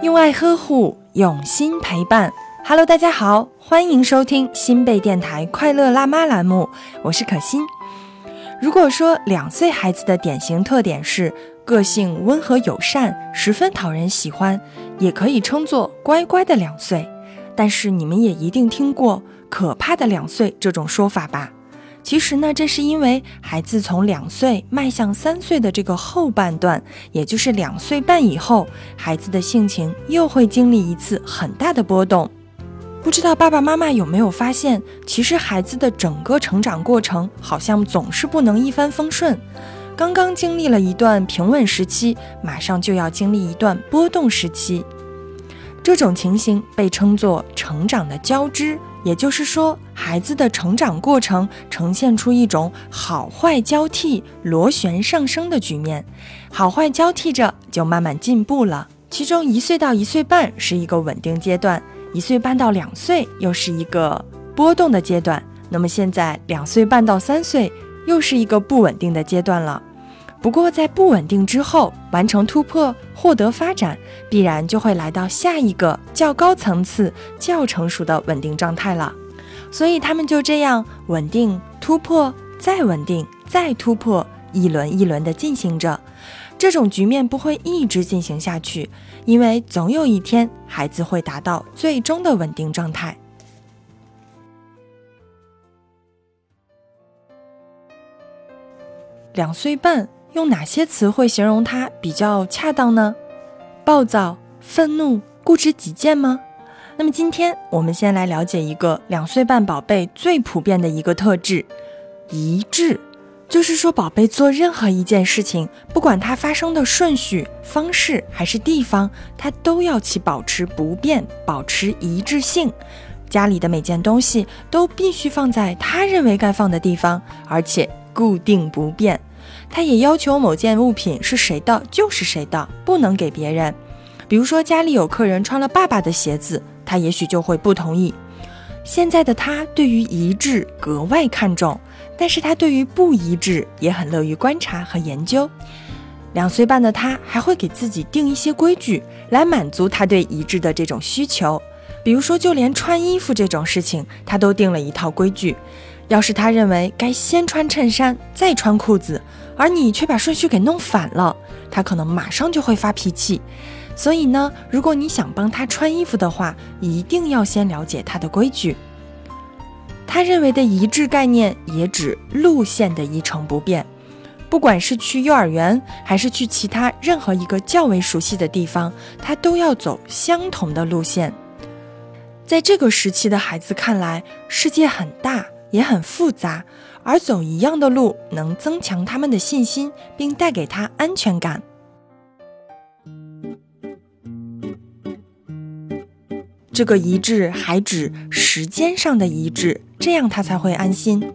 用爱呵护，用心陪伴。Hello，大家好，欢迎收听新贝电台快乐辣妈栏目，我是可心。如果说两岁孩子的典型特点是个性温和友善，十分讨人喜欢，也可以称作乖乖的两岁。但是你们也一定听过“可怕的两岁”这种说法吧？其实呢，这是因为孩子从两岁迈向三岁的这个后半段，也就是两岁半以后，孩子的性情又会经历一次很大的波动。不知道爸爸妈妈有没有发现，其实孩子的整个成长过程好像总是不能一帆风顺。刚刚经历了一段平稳时期，马上就要经历一段波动时期。这种情形被称作成长的交织。也就是说，孩子的成长过程呈现出一种好坏交替、螺旋上升的局面，好坏交替着就慢慢进步了。其中一岁到一岁半是一个稳定阶段，一岁半到两岁又是一个波动的阶段。那么现在两岁半到三岁又是一个不稳定的阶段了。不过，在不稳定之后完成突破、获得发展，必然就会来到下一个较高层次、较成熟的稳定状态了。所以，他们就这样稳定、突破、再稳定、再突破，一轮一轮的进行着。这种局面不会一直进行下去，因为总有一天，孩子会达到最终的稳定状态。两岁半。用哪些词汇形容他比较恰当呢？暴躁、愤怒、固执己见吗？那么今天我们先来了解一个两岁半宝贝最普遍的一个特质——一致。就是说，宝贝做任何一件事情，不管它发生的顺序、方式还是地方，它都要其保持不变，保持一致性。家里的每件东西都必须放在他认为该放的地方，而且固定不变。他也要求某件物品是谁的就是谁的，不能给别人。比如说家里有客人穿了爸爸的鞋子，他也许就会不同意。现在的他对于一致格外看重，但是他对于不一致也很乐于观察和研究。两岁半的他还会给自己定一些规矩，来满足他对一致的这种需求。比如说，就连穿衣服这种事情，他都定了一套规矩。要是他认为该先穿衬衫再穿裤子，而你却把顺序给弄反了，他可能马上就会发脾气。所以呢，如果你想帮他穿衣服的话，一定要先了解他的规矩。他认为的一致概念也指路线的一成不变，不管是去幼儿园还是去其他任何一个较为熟悉的地方，他都要走相同的路线。在这个时期的孩子看来，世界很大。也很复杂，而走一样的路能增强他们的信心，并带给他安全感。这个一致还指时间上的一致，这样他才会安心。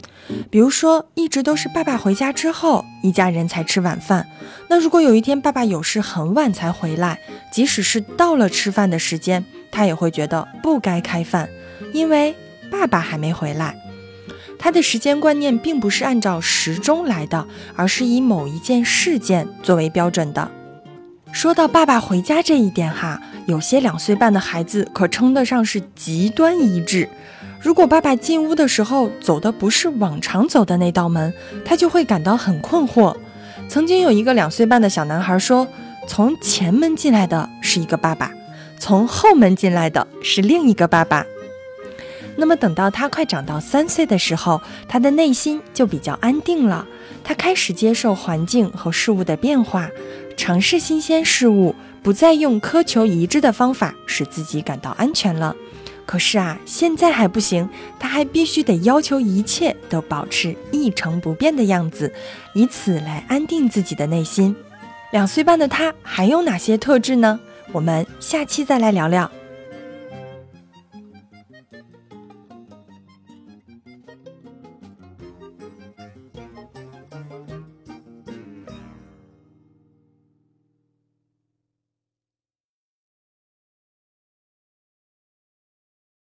比如说，一直都是爸爸回家之后，一家人才吃晚饭。那如果有一天爸爸有事很晚才回来，即使是到了吃饭的时间，他也会觉得不该开饭，因为爸爸还没回来。他的时间观念并不是按照时钟来的，而是以某一件事件作为标准的。说到爸爸回家这一点哈，有些两岁半的孩子可称得上是极端一致。如果爸爸进屋的时候走的不是往常走的那道门，他就会感到很困惑。曾经有一个两岁半的小男孩说：“从前门进来的是一个爸爸，从后门进来的是另一个爸爸。”那么等到他快长到三岁的时候，他的内心就比较安定了。他开始接受环境和事物的变化，尝试新鲜事物，不再用苛求一致的方法使自己感到安全了。可是啊，现在还不行，他还必须得要求一切都保持一成不变的样子，以此来安定自己的内心。两岁半的他还有哪些特质呢？我们下期再来聊聊。